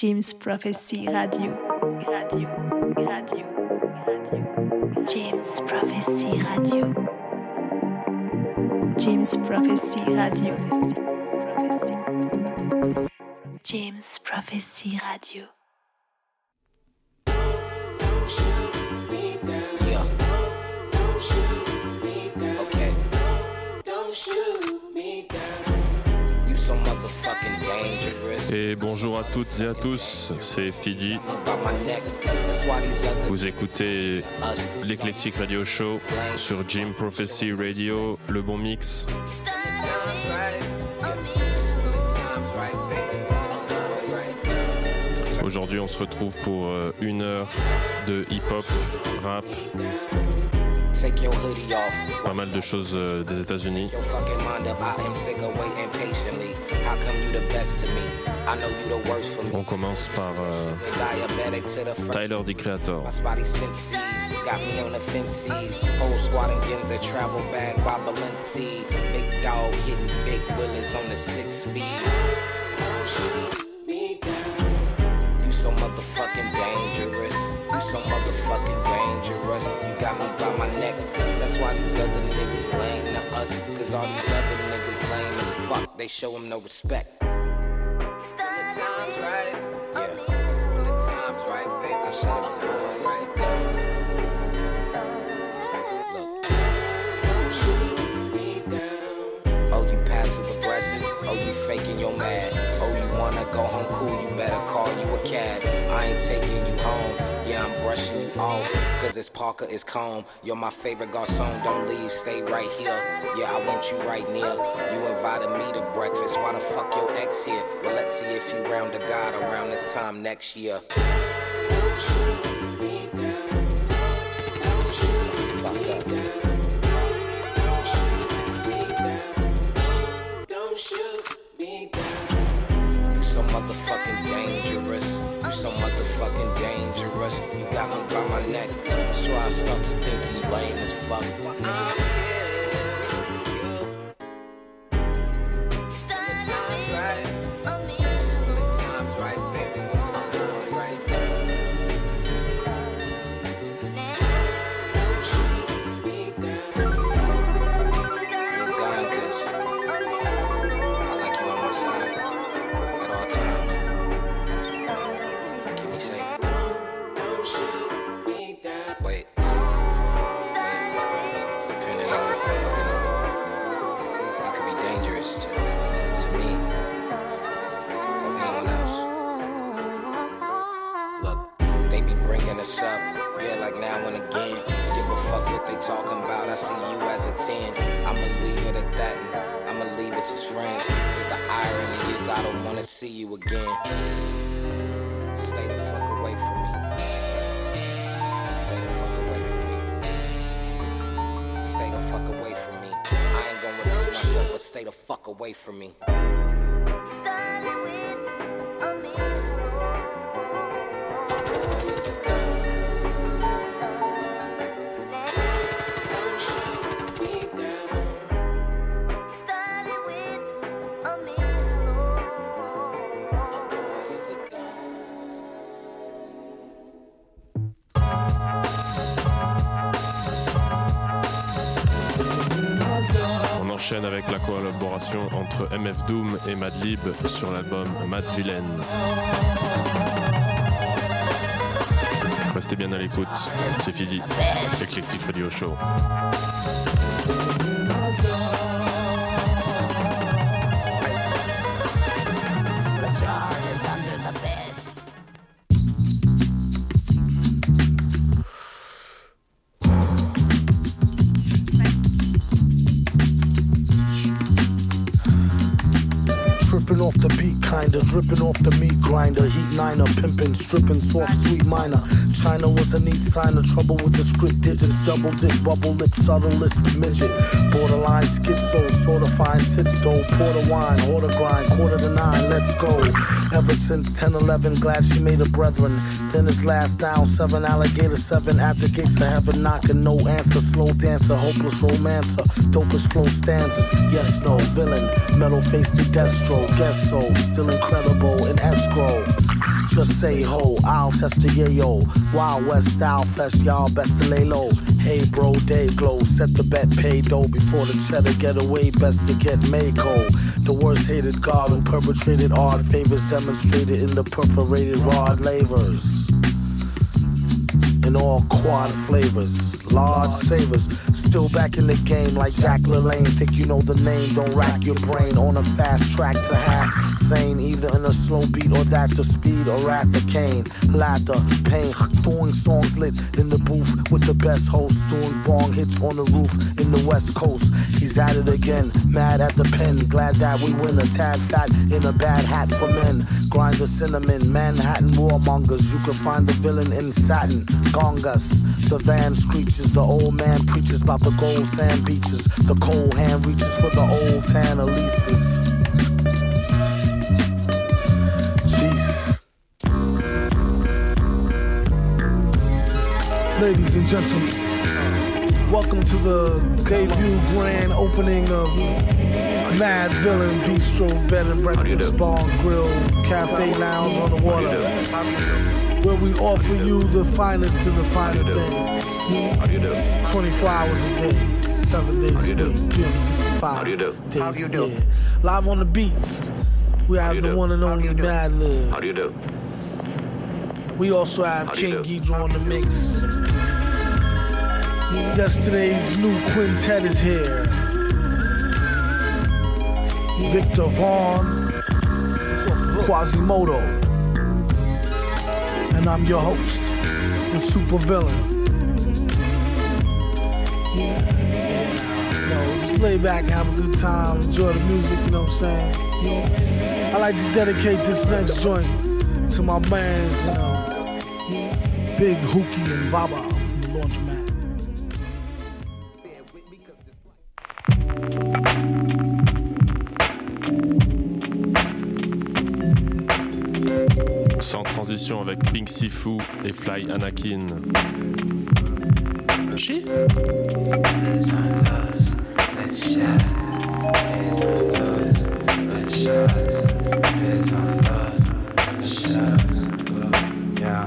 James Prophecy Radio. Radio, radio, radio. James Prophecy Radio. James Prophecy Radio. James Prophecy Radio. Yeah. Okay. You so motherfucking dangerous. Et bonjour à toutes et à tous, c'est Fidi. About my neck. That's why these other Vous écoutez us l'Eclectic Radio Show sur Jim Prophecy Radio, le bon mix. times right. Yeah. When the times right, baby. When the times right. Aujourd'hui, on se retrouve pour euh, une heure de hip-hop, rap, Take your hoodie off. pas mal de choses euh, des États-Unis. Your fucking mind up. I am sick why these other niggas lame to us. Cause all these other niggas lame as fuck. They show them no respect. When the time's right, yeah. When the time's right, baby, I. Oh, you. Oh, you faking your mad. Oh, you wanna go home cool, you better call you a cab. I ain't taking you home. Yeah, I'm brushing you it's Parker, it's calm. You're my favorite garçon. Don't leave, stay right here. Yeah, I want you right near. You invited me to breakfast. Why the fuck your ex here? Well, let's see if you round the God around this time next year. Motherfucking dangerous. You got me by my neck. Why I start to think it's lame as fuck. Uh, avec la collaboration entre MF Doom et Madlib sur l'album Mad Villain. Restez bien à l'écoute, c'est Fidi, Eclectic Radio Show. Kinda dripping off the meat grinder. Heat niner, pimping, stripping, soft, sweet minor. China was a neat sign of trouble with the script digits, double dip, bubble lip, subtlest midget. Borderline schizo, sorta fine tits though. Porter wine, order grind, quarter to nine, let's go. Ever since 10 11, glad she made a brethren. Then his last down, seven alligator, seven at the gates of heaven, knocking, no answer. Slow dancer, hopeless romancer, dopest flow stanzas. Yes, no, villain, metal face to destro, guess so, still incredible in escrow. Just say ho, I'll test the yayo. Wild West style fest, y'all best to lay low. Hey bro, day glow, set the bet, pay dough before the cheddar get away. Best to get Mako. The worst hated god who perpetrated odd favors demonstrated in the perforated rod lavers. In all quad flavors, large savers. Still back in the game like Jack LaLanne. Think you know the name, don't rack your brain on a fast track to half sane. Either in a slow beat or that the speed or at the cane. Laughter, pain, throwing songs lit in the booth with the best host. Doing bong hits on the roof in the west coast. He's at it again, mad at the pen. Glad that we win a tad fat in a bad hat for men. Grind the cinnamon, Manhattan warmongers. You can find the villain in satin. Gongas, the van screeches. The old man preaches about the gold sand beaches. The cold hand reaches for the old tan Elises. Ladies and gentlemen, welcome to the debut grand opening of Mad Villain Bistro Bed and Breakfast Bar Grill Cafe Lounge on the water, where we offer you the finest of the finer things. 24 hours a day, seven days a week, 365 days a year. Live on the beats, we have the one and only Madlib. How do you do? We also have How do you King do? Geedorah on the mix. Yesterday's new quintet is here. Viktor Vaughn, Quasimoto, and I'm your host, the super villain. No, just lay back have a good time, enjoy the music, you know what I'm saying? I like to dedicate this next joint to my bands, you know, Big Hookie and Baba Sifu et Fly Anakin. Chi? Yeah,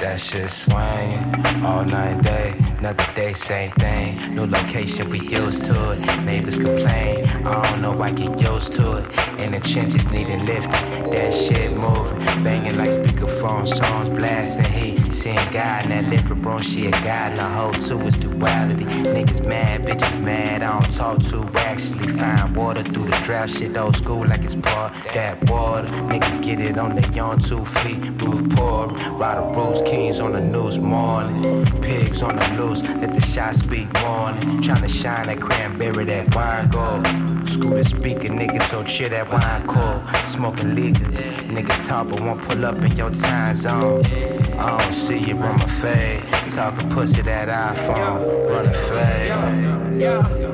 that shit swinging all night day. Another day, same thing. New location, we used to it. Neighbors complain. I don't know, I get used to it. In the trenches, needing lifting. That shit moving. Banging like speakerphone songs, blasting heat. Seeing God in that liver, bro, she a God. And the whole two is duality. Niggas mad, bitches mad. I don't talk to actually. Find water through the drought. Shit old school like it's part that water. Niggas get it on their on two feet. Roof poor. Rider Bruce Kings on the news morning. Pigs on the loose. Let the shot speak morning. Tryna shine that cranberry, that wine gold. Scooter speaker, niggas so chill that wine cold. Smoking liquor. Niggas talk but won't pull up in your time zone. I don't see you run my fade. Talking pussy that iPhone. Run a fade. Yeah.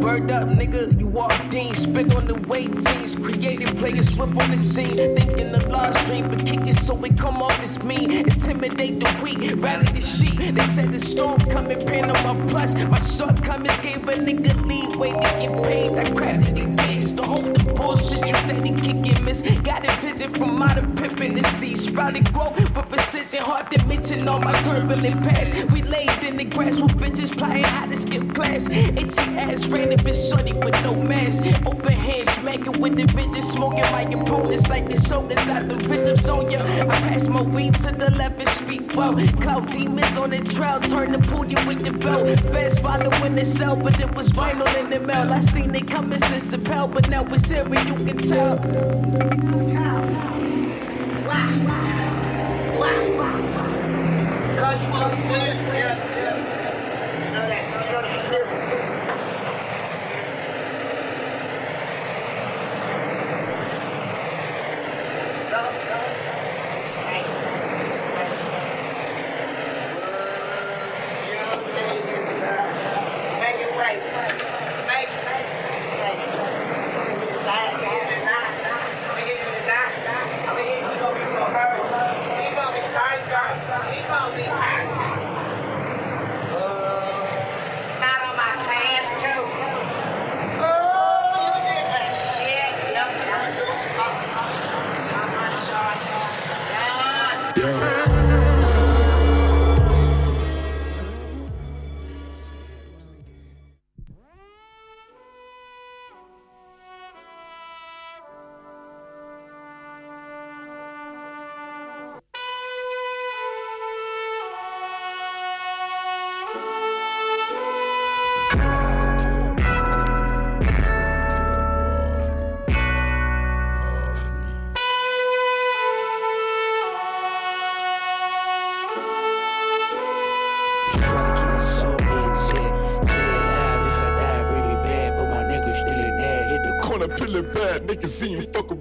Bird up, nigga, you walked in, spit on the way teams, created players swift on the scene, thinking the large stream, but kick it so it come off as me, intimidate the weak, rally the sheep. They said the storm coming, pin on my plus, my shortcomings gave a nigga leeway to get paid. I to hold the bullshit, you steady kicking miss. Got a vision from modern pimping the sea, sprouting growth with precision, hard to mention all my turbulent past. We laid in the grass with bitches playing how to skip class. Itchy ass up and shorty with no mask. Open hand smacking with the vision, smoking my opponents like the shoulders out the rhythms on ya. I pass my weed to the left and speak well. Cloud demons on the trail, turn to pull you with the belt. Fast following the cell, but it was vinyl in the mail. I seen it coming since the pal, but now it's here and you can tell. It right.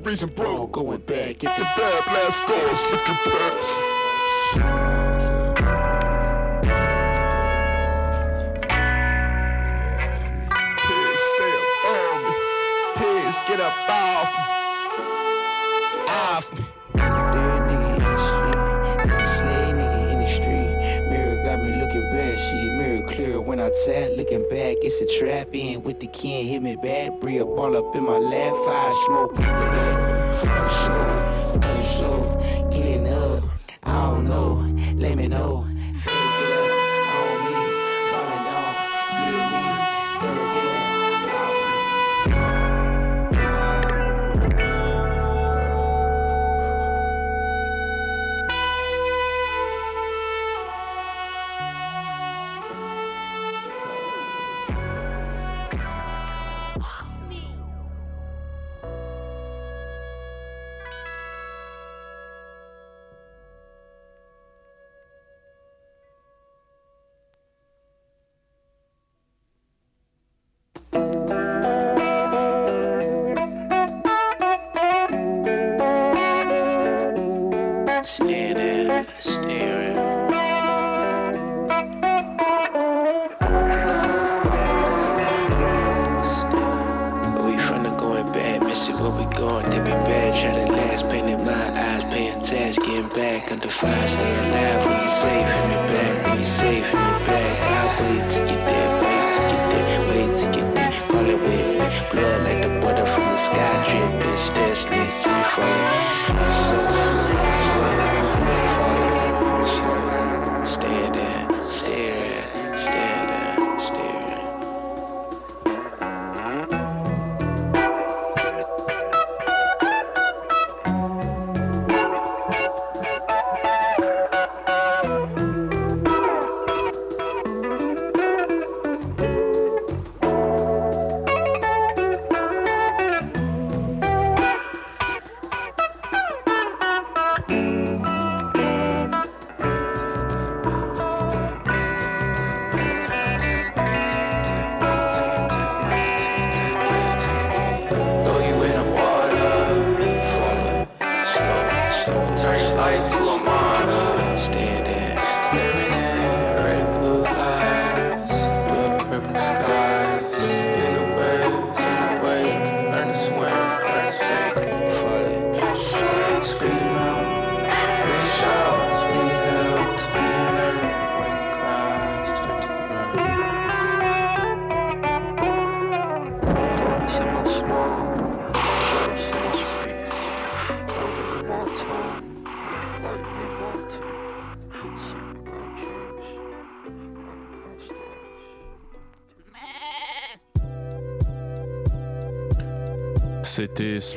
Reason, bro. Going back, get the bad blast scores, looking back. get up off me. Off me. When I tap. Looking back, it's a trap in with the kin, hit me bad. Bria ball up in my lap,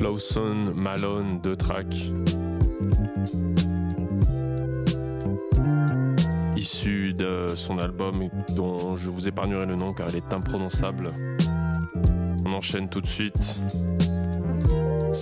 Slowson Malone, de tracks. Issu de son album dont je vous épargnerai le nom car il est imprononçable. On enchaîne tout de suite.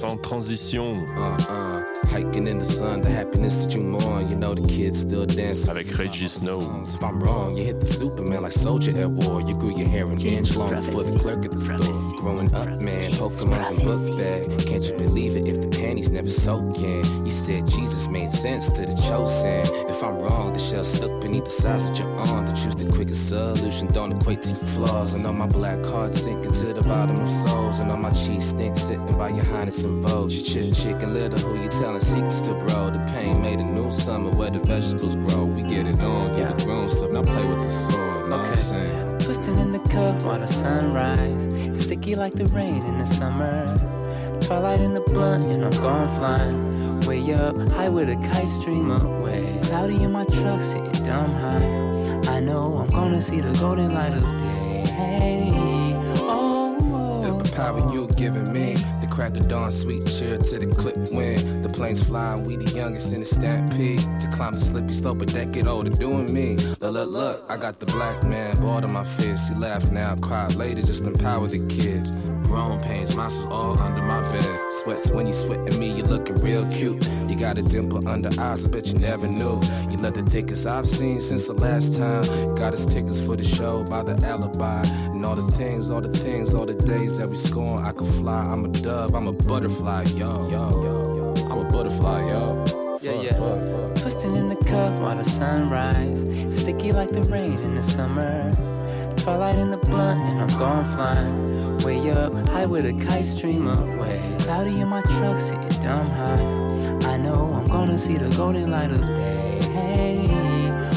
Sans transition. Uh, uh. Hiking in the sun, the happiness that you mourn. You know the kids still dance. Avec Rejjie Snow. If I'm wrong, you hit the Superman like soldier at war. You grew your hair an inch long before the clerk at the store. Growing up, man, Pokemon's a book bag. Can't you believe it if the panties never soaking? You said Jesus made sense to the chosen. If I'm wrong, the shell stuck beneath the size of your arm. To choose the quickest solution don't equate to your flaws. And all my black card sinking to the bottom of souls. And all my cheese stink sitting by your highness and vogue. You chip chicken little who you telling secrets to bro. The pain made a new summer where the vegetables grow. We get it on, get yeah. the grown stuff. Now play with the sword. Know okay. what I'm saying? Twisting in the cup while the sunrise. Sticky like the rain in the summer. Twilight in the blunt, and I'm going flying. Way up, high with a kite stream away. Cloudy in my truck, sitting dumb high. I know I'm gonna see the golden light of day. Hey, oh, oh, The power oh. you're giving me, the crack of dawn, sweet cheer to the clip when the planes flying, we the youngest in the stampede. To climb the slippy slope a decade older, doing me. Look, look, look, I got the black man, bored of my fears. He laugh now, cry later, just empower the kids. Grown pains, monsters all under my bed. Sweats when you sweating me, you looking real cute. You got a dimple under eyes, I bet you never knew. You love the thickest I've seen since the last time. Got us tickets for the show by the alibi. And all the things, all the things, all the days that we scorn. I could fly, I'm a dove, I'm a butterfly, yo. yo, yo, yo. I'm a butterfly, yo. Yeah, yeah. Twisting in the cup while the sunrise. Sticky like the rain in the summer. Twilight in the blunt, and I'm gone flying. Way up, high with a kite stream away. Cloudy in my truck, sitting dumb high. I know I'm gonna see the golden light of day. Hey,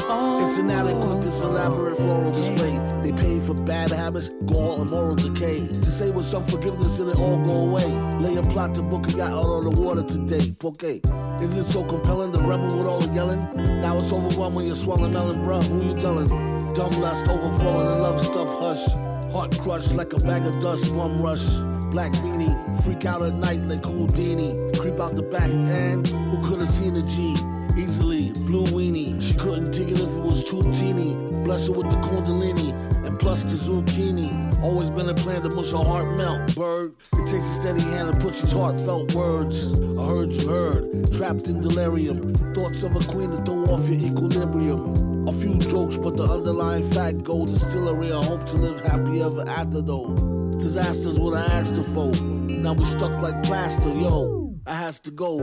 oh, It's inadequate, this elaborate floral display. They pay for bad habits, gall, and moral decay. To say with some forgiveness it all go away. Lay a plot to book a yacht out on the water today. Porque. Is it so compelling, the rebel with all the yelling? Now it's overwhelming when you're swallowing melon, bruh. Who you telling? Dumb lust, overflowing and love stuff, hush. Heart crushed like a bag of dust, bum rush. Black beanie, freak out at night like Houdini. Creep out the back, and who could have seen a G? Easily, blue weenie. She couldn't dig it if it was too teeny. Bless her with the kundalini, and plus the zucchini. Always been a plan to mush her heart melt, bird. It takes a steady hand to push these heartfelt words. I heard you heard, trapped in delirium. Thoughts of a queen to throw off your equilibrium. A few jokes, but the underlying fact gold distillery. I hope to live happy ever after though. Disasters what I asked for. Now we stuck like plaster, yo. I has to go.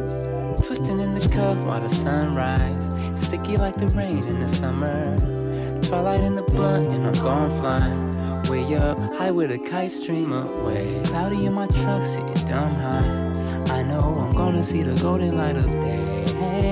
Twisting in the cup while the sunrise. Sticky like the rain in the summer. Twilight in the blunt, and I'm gone flying. Way up, high with a kite stream away. Cloudy in my truck, sitting dumb high. I know I'm gonna see the golden light of day.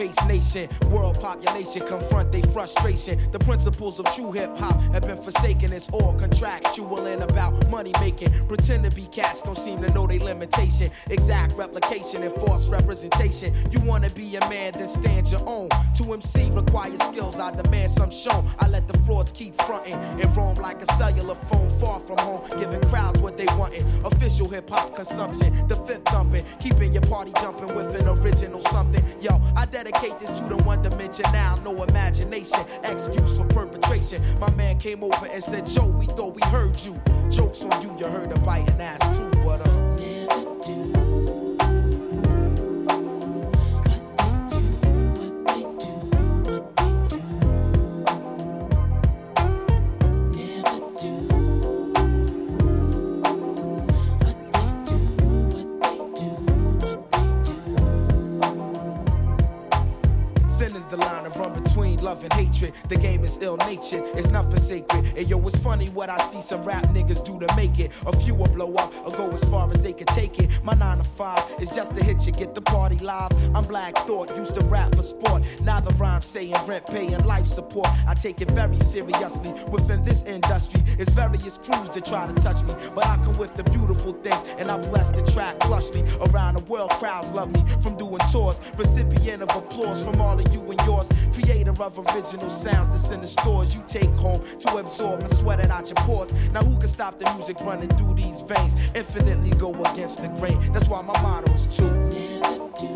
Fast nation, world population confront their frustration. The principles of true hip hop have been forsaken. It's all contractual and about money making. Pretend to be cats, don't seem to know their limitation. Exact replication and false representation. You wanna be a man, then stand your own. To MC requires skills, I demand some shown. I let the frauds keep fronting and roam like a cellular phone far from home, giving crowds what they wantin'. Official hip hop consumption, the fifth thumping, keeping your party jumping with an original something. Yo, I dedicate this to the one dimension now, no imagination. Excuse for perpetration. My man came over and said, Joe, we thought we heard you. Jokes on you, you heard a biting ass true, but uh. Funny what I see some rap niggas do to make it. A few will My nine to five is just to hit you, get the party live. I'm Black Thought, used to rap for sport. Now the rhyme saying rent, paying life support. I take it very seriously. Within this industry, it's various crews that try to touch me. But I come with the beautiful things, and I bless the track plushly. Around the world, crowds love me from doing tours. Recipient of applause from all of you and yours. Creator of original sounds that's in the stores you take home to absorb and sweat it out your pores. Now who can stop the music running through these veins? Infinitely go against the grain. That's why my motto is to never do.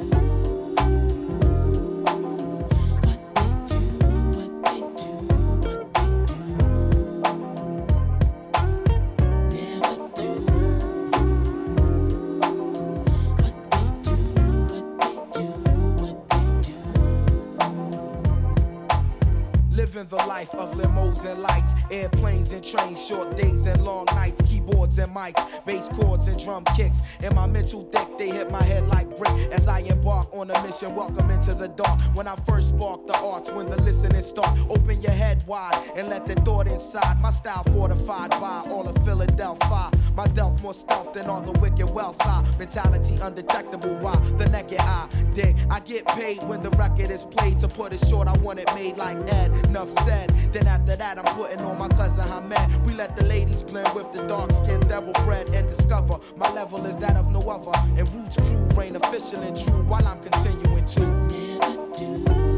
What they do, what they do, what they do They do what they do, what they do, what they do. Living the life of limos and lights, airplanes and trains, short days and long nights, and mics, bass chords and drum kicks. In my mental deck, they hit my head like brick as I embark on a mission. Welcome into the dark. When I first spark the arts, when the listening start, open your head wide and let the thought inside. My style fortified by all of Philadelphia. My delf more stealth than all the wicked wealth. High mentality undetectable by the naked eye. Dig, I get paid when the record is played. To put it short, I want it made like Ed. Enough said. Then after that, I'm putting on my cousin Hamed. We let the ladies blend with the dark skin devil bread and discover my level is that of no other. And Roots crew reign official and true while I'm continuing to never do.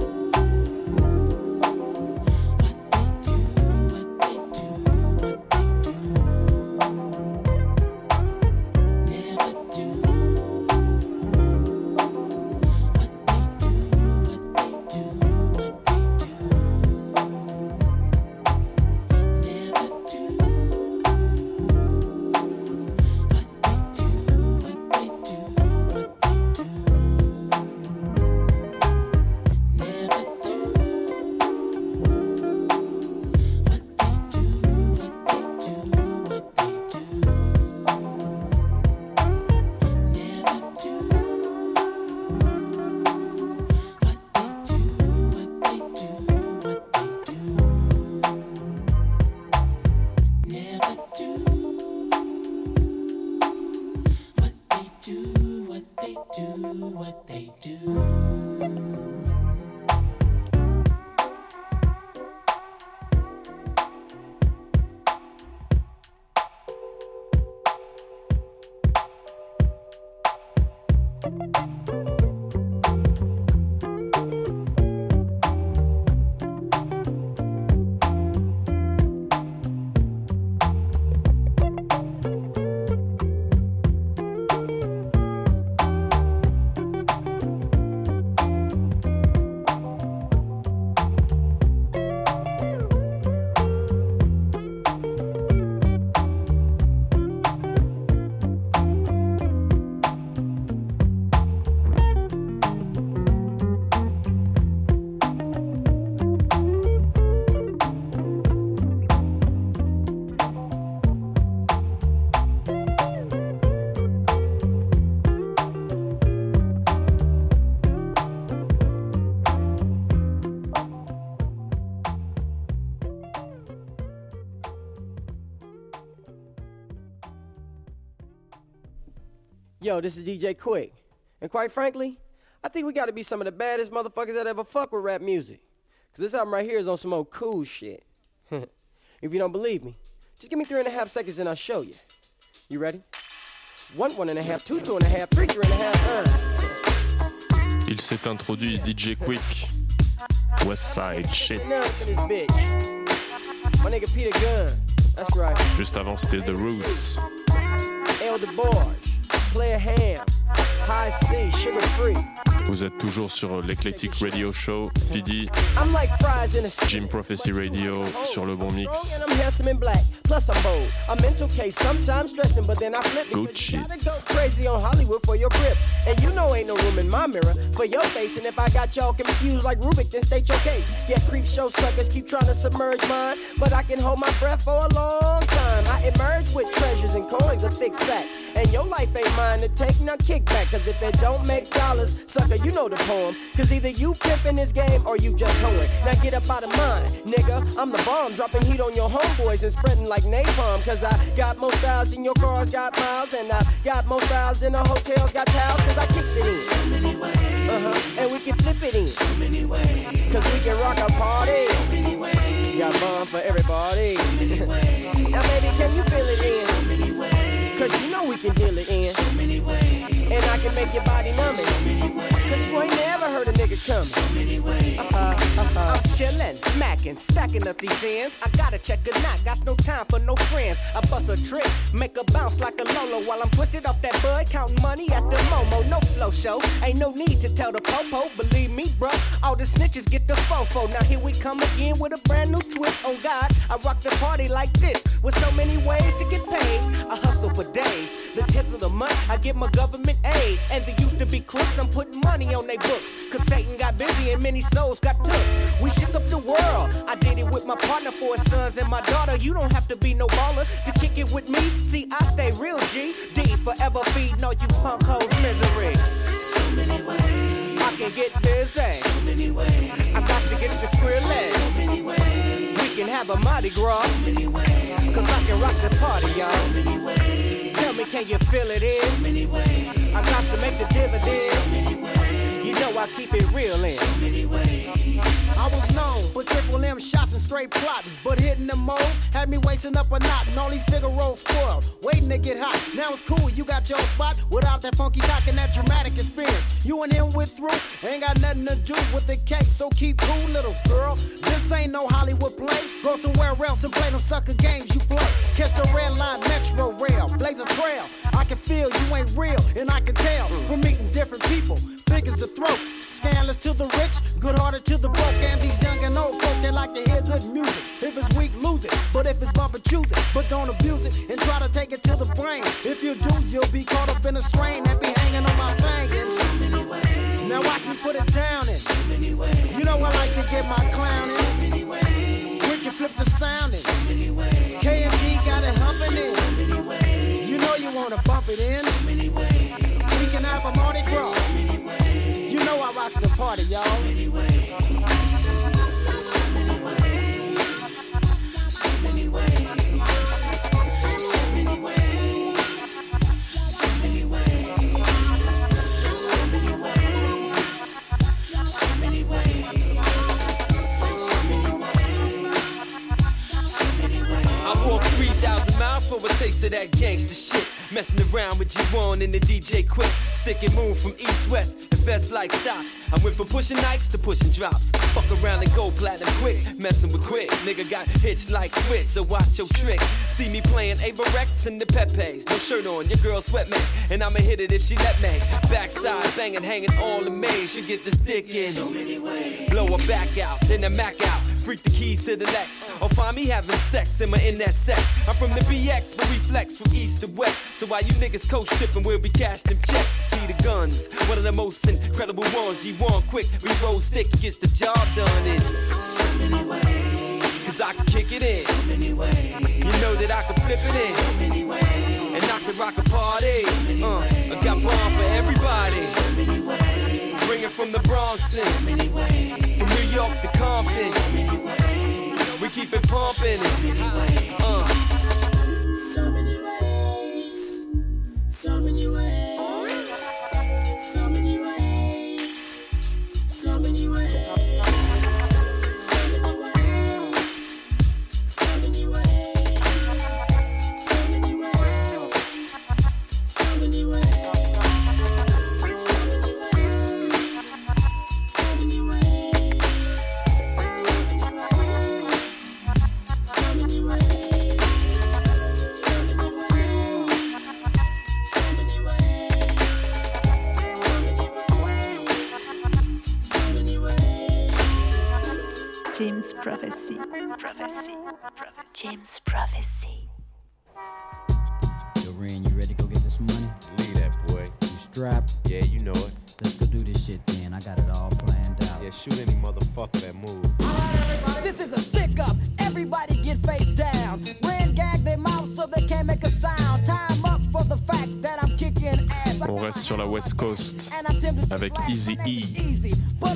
Yo, this is DJ Quik. And quite frankly, I think we gotta be some of the baddest motherfuckers that ever fuck with rap music. Cause this album right here is on some old cool shit. if you don't believe me, just give me three and a half seconds and I'll show you. You ready? One, one and a half, two, two and a half, three, three and a half, uh. Il s'est introduit DJ Quik. Westside Shit. Juste avant, c'était The Roots. Playa Hamm, High C, Suga Free, Vous êtes toujours sur l'Eclectic Radio Show, PD, I'm like fries in a stew. Jim Prophecy Radio sur le bon mix. And I'm handsome and black, plus I'm bold. A mental case, sometimes stressing, but then I flip Good shit. crazy on Hollywood for your grip. And you know ain't no room in my mirror for your face. And if I got y'all confused like Rubik, then state your case. Yeah, creep show suckers keep trying to submerge mine, but I can hold my breath for a long time. I emerge with treasures and coins, a thick sack. And your life ain't mine to take no kickback. Cause if it don't make dollars, sucker, you know the poem. Cause either you pimpin' this game or you just hoeing. Now get up out of mine, nigga. I'm the bomb, dropping heat on your homeboys and spreading like napalm. Cause I got more styles than your cars got miles. And I got more styles than the hotels got towels. Cause I kicks it in. So many ways. Uh-huh. And we can flip it in. So many ways. Cause we can rock a party. So many ways. Got bomb for everybody. So many ways. now baby, can you feel it in? So many ways. Cause you know we can deal it in. So many ways. And I can make your body numb it. So many ways. Cause you ain't never heard a nigga coming. Uh-huh, uh-huh. I'm chillin', mackin', stacking up these ends. I gotta check a knock, got no time for no friends. I bust a trick, make a bounce like a Lolo while I'm twisted off that bud, counting money at the Momo. No flow show, ain't no need to tell the popo. Believe me, bruh, all the snitches get the fofo. Now here we come again with a brand new twist. On God, I rock the party like this with so many ways to get paid. I hustle for days. The tip of the month, I get my government aid. And they used to be crooks, I'm putting money on their books. Cause Satan got busy and many souls got took. We shook up the world. I did it with my partner, four sons, and my daughter. You don't have to be no baller to kick it with me. See, I stay real G. D forever feeding all you punk hoes misery. So many ways. I can get busy. So many ways. I got to get the squirreless. So many ways. We can have a Mardi Gras. So many ways. Cause I can rock the party, y'all. So many ways. Tell me, can you feel it in? So many ways. I got to make the dividends. You know I keep it real in. I was known for triple M shots and straight plotting, but hitting the moles had me wasting up a knot and all these figure rolls spoiled, waiting to get hot. Now it's cool, you got your spot without that funky cock and that dramatic experience. You and him went through, ain't got nothing to do with the cake, so keep cool, little girl. This ain't no Hollywood play. Go somewhere else and play them sucker games you play. Catch the red line, metro rail, blaze a trail. I can feel you ain't real, and I can tell from meeting different people. Figures the throats, scandalous to the rich, good hearted to the broke, and these young and old folk they like to hear good music. If it's weak, lose it, but if it's bumper, choose it. But don't abuse it and try to take it to the brain. If you do, you'll be caught up in a strain that be hanging on my fingers. Now watch me put it down in. You know I like to get my clown in. Quick and flip the sound in. wanna bump it in. So many ways. We can have a Mardi Gras. So many ways. You know I rock the party, y'all. So many ways. So many ways. So many ways. So many ways. So many ways. So many ways. So many ways. I 3,000 miles for taste of that gangster shit. Messing around with G1 and the DJ Quik. Stick and move from east west. Invest like stocks. I went from pushing nights to pushing drops. Fuck around and go platinum quick. Messing with quick. Nigga got hits like switch, so watch your trick. See me playing Ava Rex and the Pepe's. No shirt on, your girl sweat me. And I'ma hit it if she let me. Backside banging, hanging all the maze. She get this dick in. So many ways. Blow her back out, then the Mac out. Freak the keys to the Lex. Or find me having sex in my in that sex. I'm from the BX, but we flex from east to west. So while you niggas coast shipping, we'll be cash them checks. See the guns, one of the most incredible ones. G1 quick, we roll stick, gets the job done in. So many ways. Cause I can kick it in. So many ways. You know that I can flip it in. So many ways. And I can rock a party. uh, I got bomb for everybody. So California from the Bronx. From New York to Compton. We keep it pumping. It. Uh. So many ways. So many ways. James Prophecy. Prophecy. James Prophecy. Yo, Ren, you ready to go get this money? Leave that boy. You strapped? Yeah, you know it. Let's go do this shit then. I got it all planned out. Yeah, shoot any motherfucker that move. This is a stick up. Everybody get face down. Ren gag their mouth so they can't make a sound. Time up for the fact that I'm kicking ass. On reste sur la West Coast And I'm tempted to avec flash Eazy my name E.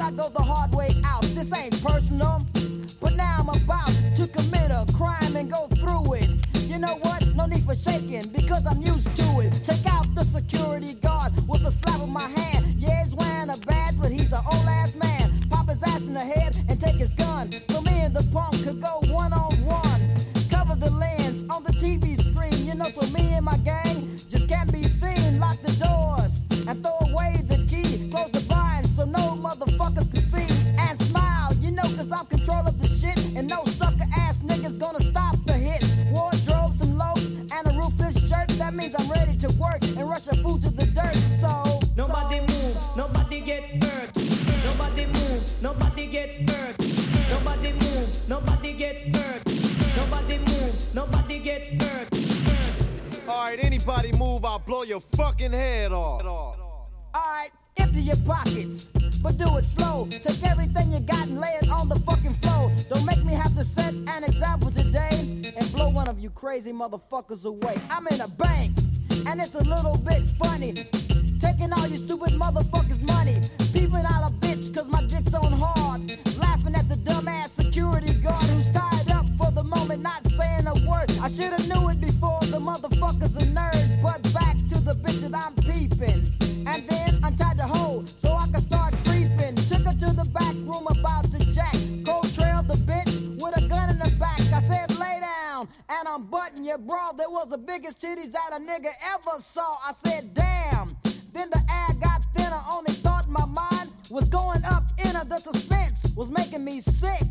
but now I'm about to commit a crime and go through it. You know what? No need for shaking because I'm used to it. Take out the security guard with a slap of my hand. Fucking head off. Alright, empty your pockets, but do it slow. Take everything you got and lay it on the fucking floor. Don't make me have to set an example today and blow one of you crazy motherfuckers away. I'm in a bank, and it's a little unbutton your bra. There was the biggest titties that a nigga ever saw. I said, damn. Then the air got thinner. Only thought my mind was going up in her. The suspense was making me sick.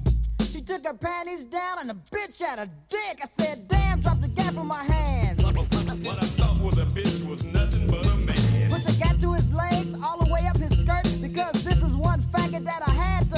She took her panties down and the bitch had a dick. I said, damn, drop the gap in my hand. What I thought was a bitch was nothing but a man. Put the gap to his legs, all the way up his skirt, because this is one faggot that I had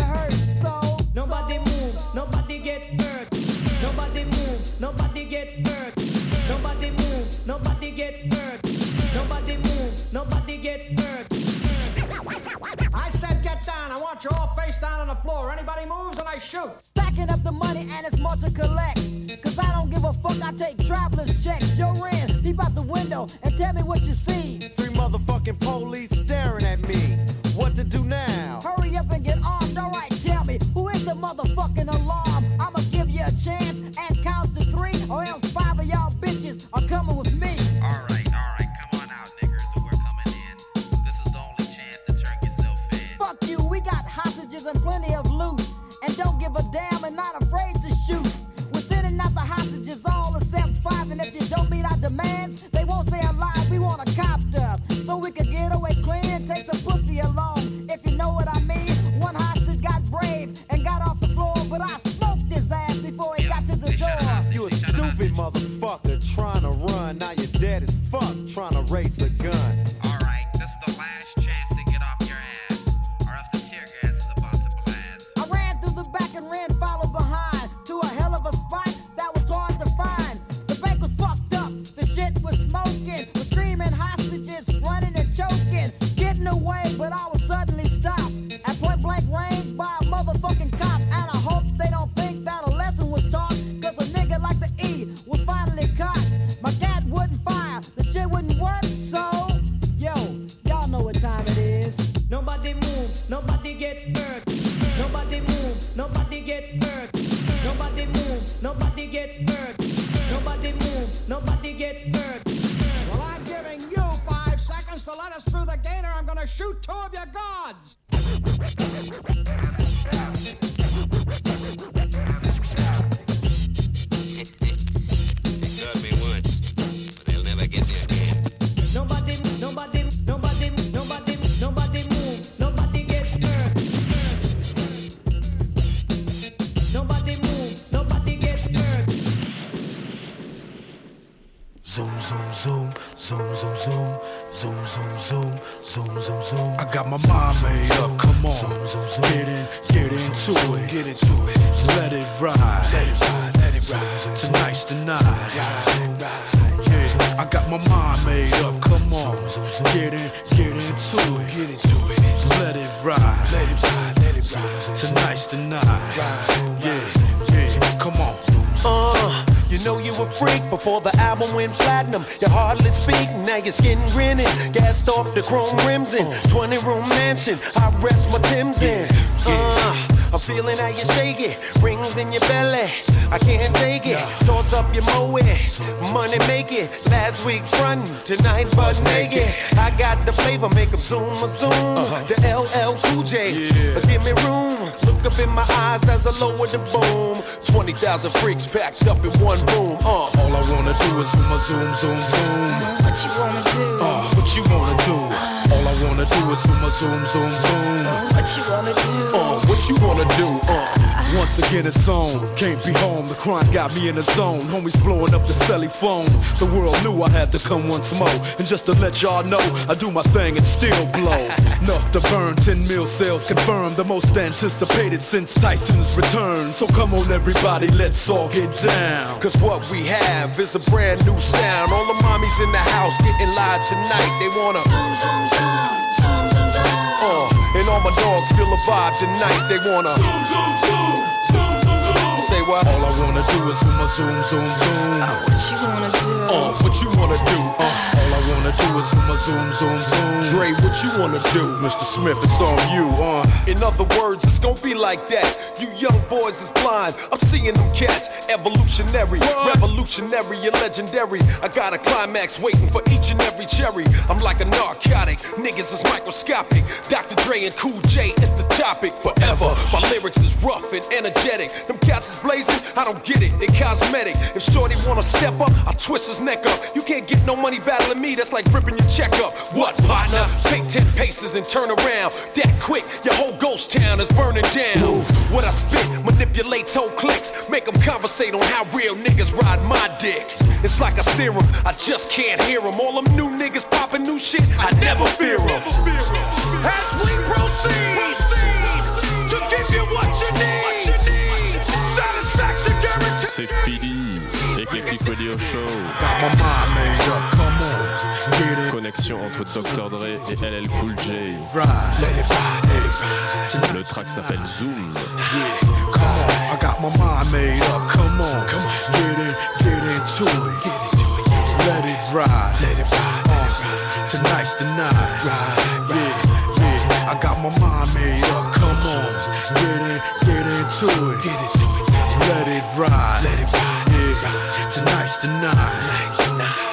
get down. I want you all face down on the floor. Anybody moves and I shoot. Stacking up the money and it's more to collect. Cause I don't give a fuck, I take traveler's checks. Yo, Ren, peep out the window and tell me what you see. Three motherfucking police staring at me. What to do now? Hurry up and get armed, alright, tell me, who is the motherfucking give a damn and not afraid to shoot. We're sending out the hostages all except five. And if you don't meet our demands, they won't stay alive. We want a copter. So we can get away clean and take some pussy along. Chrome rims in 20 room mansion. I rest my Tim's in. Uh, I'm feeling how you shake it. Rings in your belly. I can't take it. Toss up your moe. Money make it. Last week front, tonight butt naked. I got the flavor, make 'em zoom a zoom. The LL Cool J. But give me room. Look up in my eyes as I lower the boom. 20,000 freaks packed up in one room. Uh. All I wanna do is zoom, zoom, zoom, zoom. What you wanna do? Uh, what you wanna do? All I wanna do is zoom, zoom, zoom, zoom. What you wanna do? Uh, what you wanna do? Uh, once again it's on. Can't be home. The crime got me in the zone. Homies blowing up the celly phone. The world knew I had to come once more. And just to let y'all know, I do my thing and still blow. Enough to burn 10 mil sales confirmed. The most anticipated since Tyson's return. So come on, everybody, let's all get down. Cause what we have is a brand new sound. All the mommies in the house getting live tonight. They wanna. Uh, and all my dogs feel the vibe tonight. They wanna. Say what? All I wanna do is zoom, a zoom, zoom, zoom. What you wanna do? Uh, what you wanna do? Uh, all I wanna do is zoom, zoom, zoom, zoom. Dre, what you wanna do? Mr. Smith, it's on you. Uh. In other words, it's gonna be like that. You young boys is blind. I'm seeing them cats. Evolutionary, revolutionary, and legendary. I got a climax waiting for each and every cherry. I'm like a narcotic. Niggas is microscopic. Dr. Dre and Cool J is the topic forever. My lyrics is rough and energetic. Them cats is I don't get it. They cosmetic. If Shorty wanna step up, I twist his neck up. You can't get no money battling me. That's like ripping your check up. What partner? Take ten paces and turn around. That quick, your whole ghost town is burning down. What I spit manipulates whole clicks. Make them conversate on how real niggas ride my dick. It's like a serum, I just can't hear them. All them new niggas popping new shit, I never fear them. As we proceed to give you what you need. C'est Philly, Eclectic Radio Show? Connexion entre Dr. Dre et LL Cool J. Le track s'appelle Zoom. I got my mind made up. Come on. Get it. Get into it. Let it ride, let it ride. Uh, tonight's the night. Yeah, yeah. I got my mind made up. Come on, get it. Get into it. Let it ride, let it ride. Yeah, tonight's the night. destined.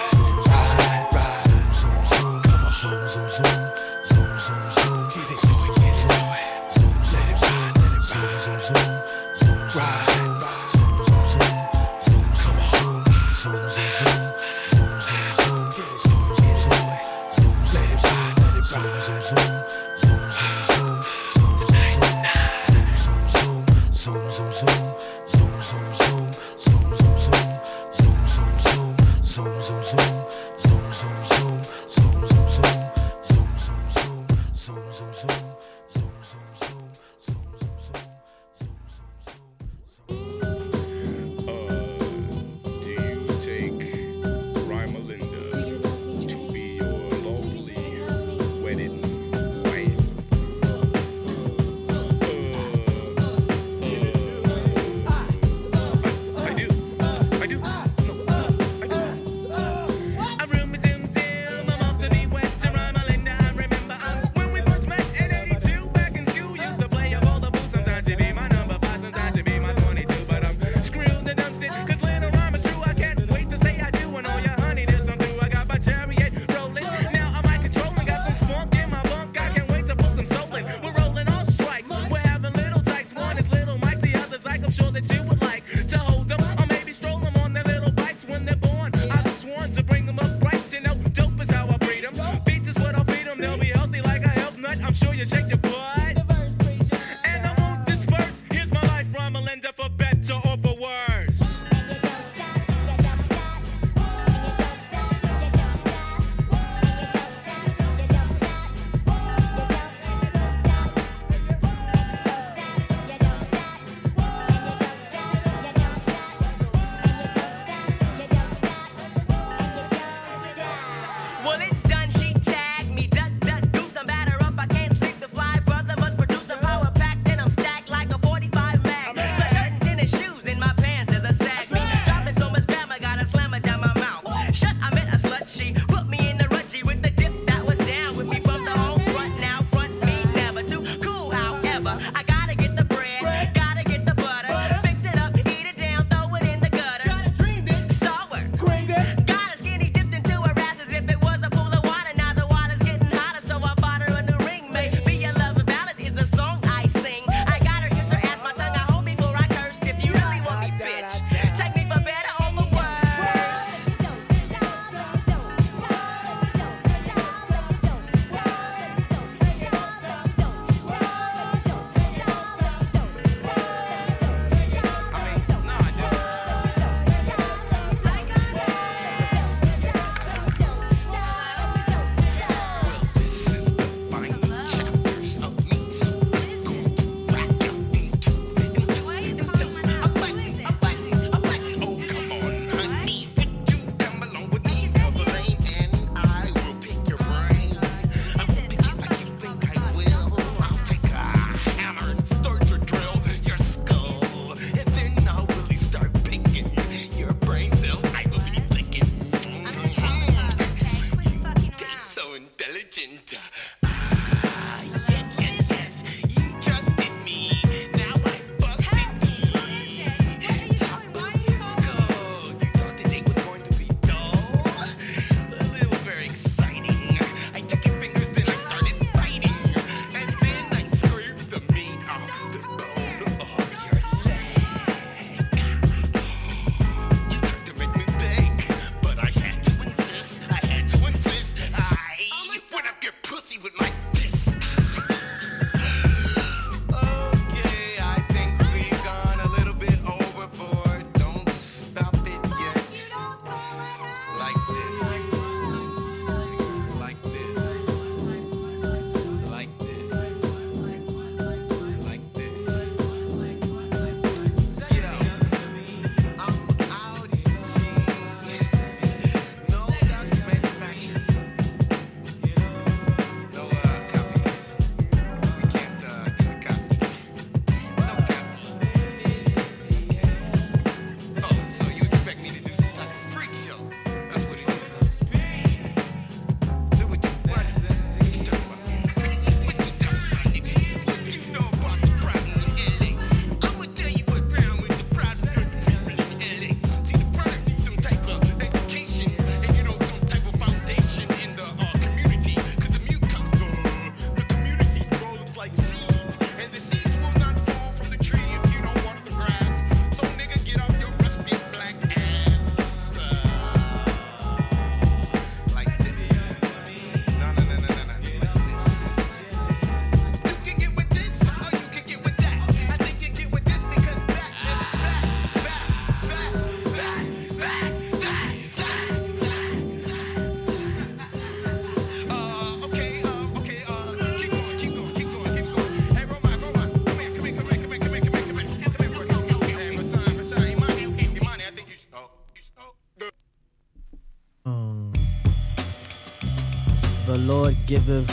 Giveth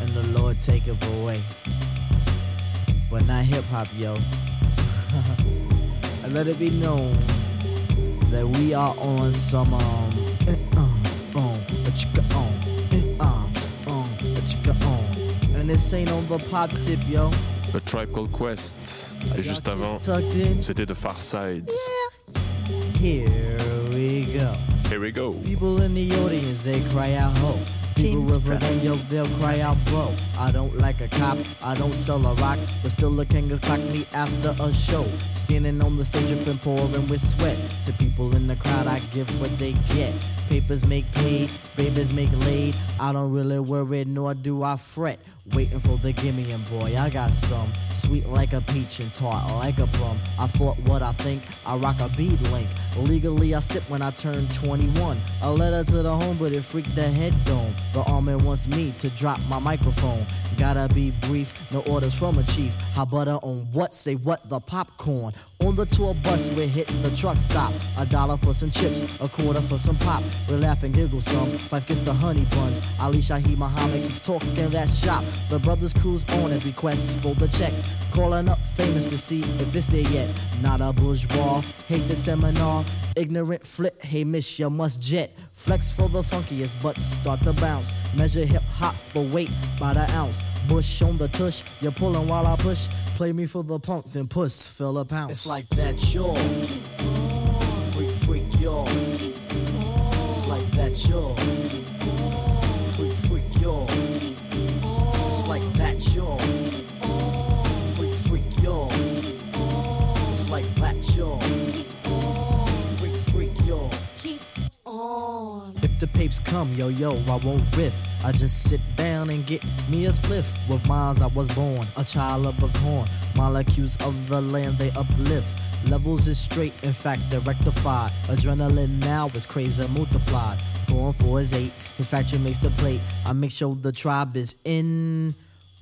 and the Lord taketh away. But not hip hop, yo. and let it be known that we are on some um eh, um um a chicka um eh, um um a chicka um. And this ain't on the pop tip, yo. A Tribe Called Quest. Et juste avant, c'était The Pharcyde. Here we go. Here we go. People in the audience, they cry out ho. People with yo, they'll cry out bro. I don't like a cop, I don't sell a rock, but still the king clock me after a show. Standing on the stage, dripping, pouring with sweat. To people in the crowd, I give what they get. Papers make paid, babies make laid. I don't really worry, nor do I fret. Waiting for the gimme and boy, I got some. Sweet like a peach and tart like a plum. I thought what I think, I rock a bead link. Legally, I sip when I turn 21. A letter to the home, but it freaked the head dome. The army wants me to drop my microphone. Gotta be brief, no orders from a chief. How butter on what? Say what? The popcorn. On the tour bus, we're hitting the truck stop. A dollar for some chips, a quarter for some pop. We laugh and giggle some. Five gets the honey buns. Ali Shaheed Muhammad keeps talking in that shop. The brothers cruise on as requests for the check. Calling up famous to see if it's there yet. Not a bourgeois, hate the seminar. Ignorant flip, hey miss, you must jet. Flex for the funkiest, but start to bounce. Measure hip hop for weight by the ounce. Bush on the tush, you're pulling while I push. Play me for the punk, then puss, fill a pounce. It's like that, y'all. Freak, freak, y'all. It's like that, y'all. The papes come, yo, yo, I won't riff. I just sit down and get me a spliff. With minds I was born, a child of a corn. Molecules of the land they uplift. Levels is straight, in fact, they're rectified. Adrenaline now is crazy multiplied. Four and four is eight. In fact, you makes the plate. I make sure the tribe is in.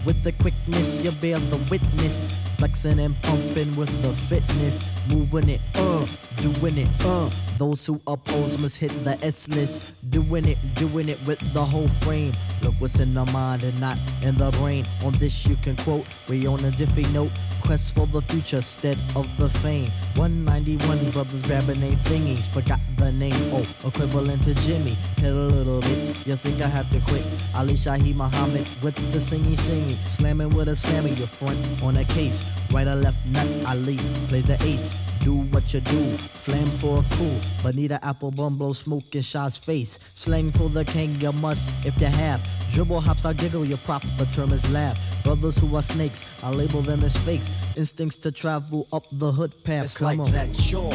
With the quickness, you bear the witness. Flexing and pumping with the fitness. Moving it, uh, doing it, uh. Those who oppose must hit the S list. Doing it, doing it with the whole frame. Look what's in the mind and not in the brain. On this you can quote, we on a diffy note. Quest for the future instead of the fame. 191 brothers grabbing their thingies. Forgot the name, oh, equivalent to Jimmy. Hit a little bit, You think I have to quit? Ali Shaheed Muhammad with the singing singing. Slamming with a slammer, your front on a case. Right or left nut, Ali plays the ace. Do what you do, flam for a cool. Bonita Applebum blow smoke in Shaw's face. Slang for the king, you must if you have. Dribble hops, I giggle, your proper term is laugh. Brothers who are snakes, I label them as fakes. Instincts to travel up the hood path. It's Come like on. that, sure.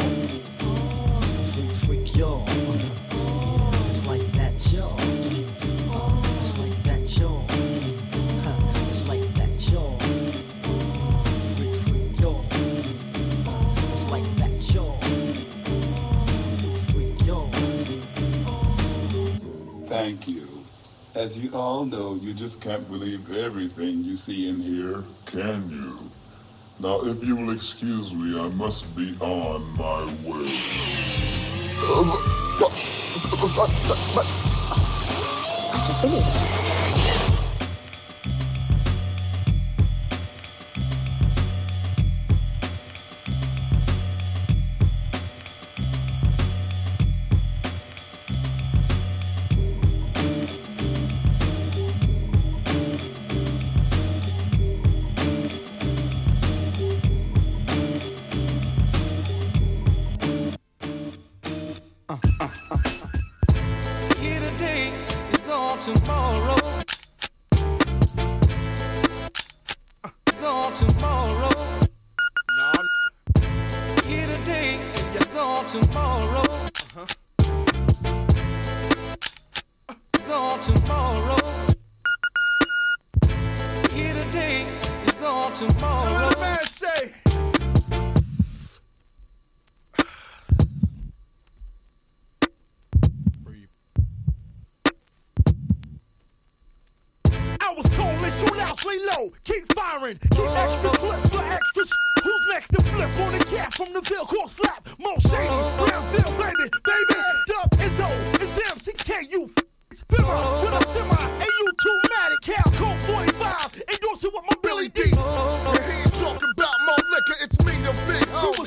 Freak, freak, yo. It's like that, yo. Thank you. As you all know, you just can't believe everything you see in here, can you? Now, if you will excuse me, I must be on my way. Here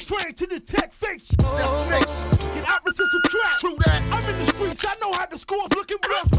trained to detect fake sh- That's snakes. Get opposites attract. True that. I'm in the streets, I know how the score's looking. Best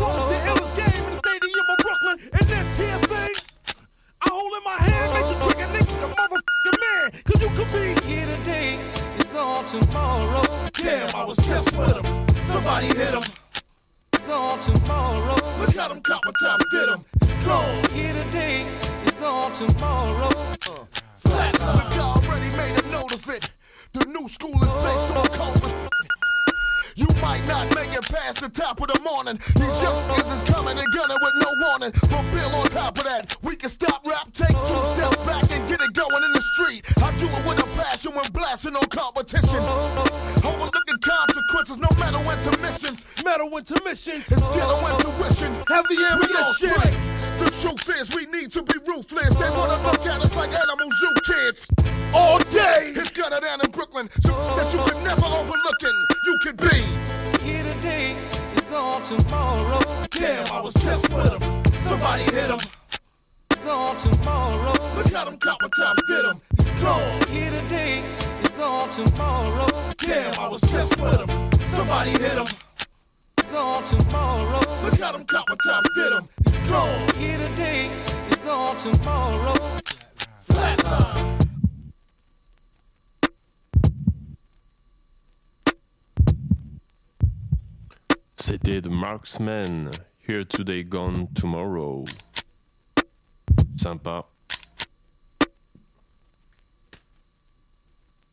Here Today Gone Tomorrow.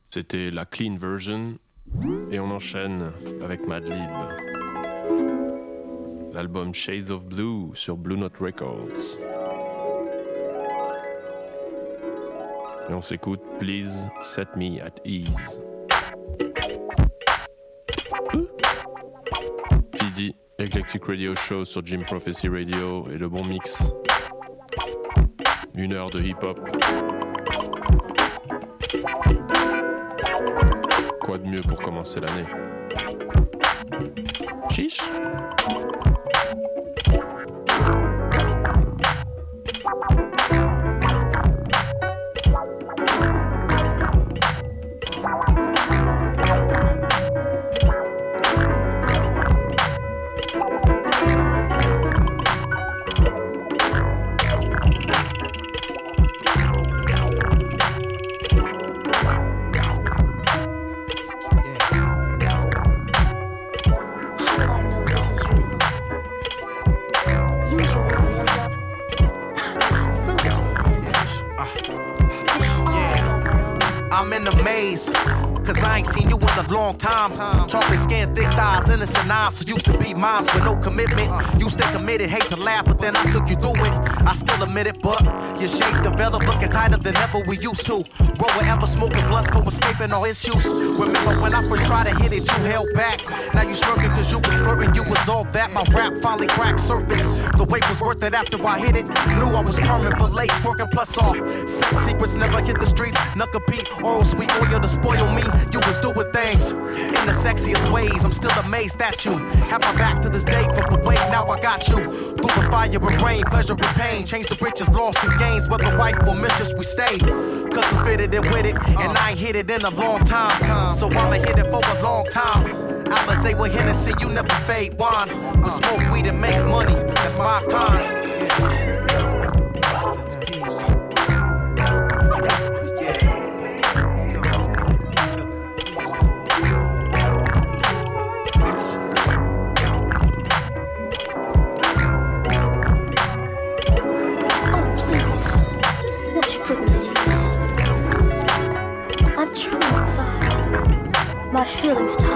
C'était la clean version. Et on enchaîne avec Madlib. L'album Shades of Blue sur Blue Note Records. Et on s'écoute Please Set Me at Ease. Eclectic Radio Show sur Jim Prophecy Radio et le bon mix. Une heure de hip-hop. Quoi de mieux pour commencer l'année? Chiche? Time. Chocolate skin, thick thighs, innocent eyes. So used to be mine with no commitment. You stay committed, hate to laugh, but then I took you through it. I still admit it, but your shape developed looking tighter than ever we used to. Roll wherever smoking blunts for escaping all issues. Remember when I first tried to hit it, you held back. Now you smirking cause you was flirting, you was all that. My rap finally cracked surface. The weight was worth it after I hit it. Knew I was permanent for late, working plus all. Sex secrets never hit the streets. Not compete, oral sweet oil to spoil me. You was doing things in the sexiest ways. I'm still amazed at you. Have my back to this day from the way now I got you. Through the fire and rain, pleasure and pain. Change the riches, loss and gains. Whether wife or mistress, we stay. Cause I'm fitted and with it. And I ain't hit it in a long time. So I'ma hit it for a long time. Alizé with Hennessy, you never fade wine. But smoke weed and make money, that's my kind. My feelings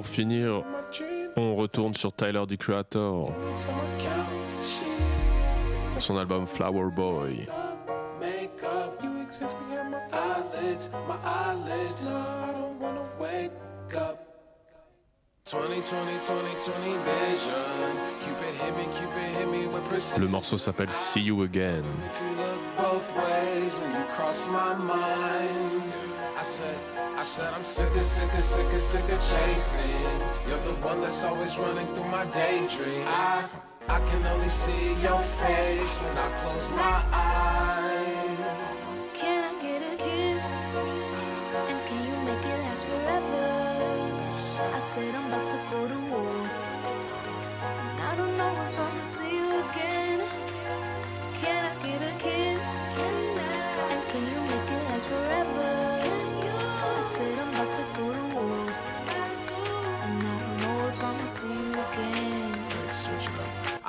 pour finir, on retourne sur Tyler the Creator, son album Flower Boy. Le morceau s'appelle See You Again. I said, I said I'm sick of, sick of, sick of, sick of chasing. You're the one that's always running through my daydream. I, I can only see your face when I close my eyes.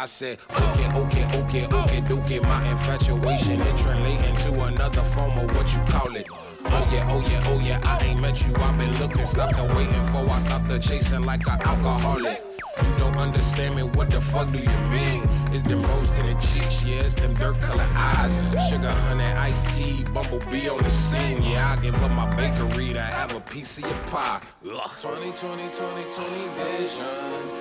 I said, okay, okay, okay, okay, do get my infatuation and translating to another form of what you call it. Oh yeah, oh yeah, oh yeah, I ain't met you, I've been looking, stopped the waiting for, I stopped the chasing like an alcoholic. You don't understand me, what the fuck do you mean? It's them rose to the cheeks, yeah, it's them dirt color eyes. Sugar, honey, iced tea, bumblebee on the scene. Yeah, I give up my bakery to have a piece of your pie. Ugh. 20, 20, 20, 20 vision.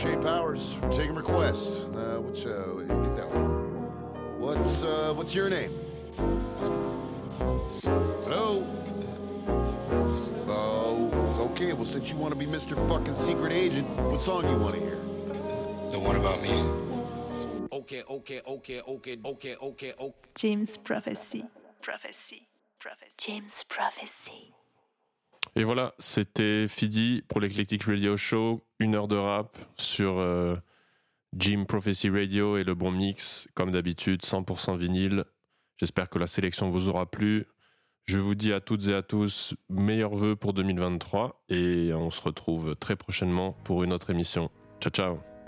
Shay Powers. We're taking requests. Uh, which uh, get that one. What's uh, what's your name? Hello. Oh, okay. Well, since you want to be Mr. Fucking Secret Agent, what song you want to hear? The one about me. Okay, okay, okay, okay, okay, okay, okay. James Prophecy. Prophecy. Prophecy. James Prophecy. Et voilà, c'était Fidi pour l'Eclectic Radio Show. Une heure de rap sur euh, Jim Prophecy Radio et le bon mix, comme d'habitude, 100% vinyle. J'espère que la sélection vous aura plu. Je vous dis à toutes et à tous, meilleurs vœux pour 2023 et on se retrouve très prochainement pour une autre émission. Ciao, ciao.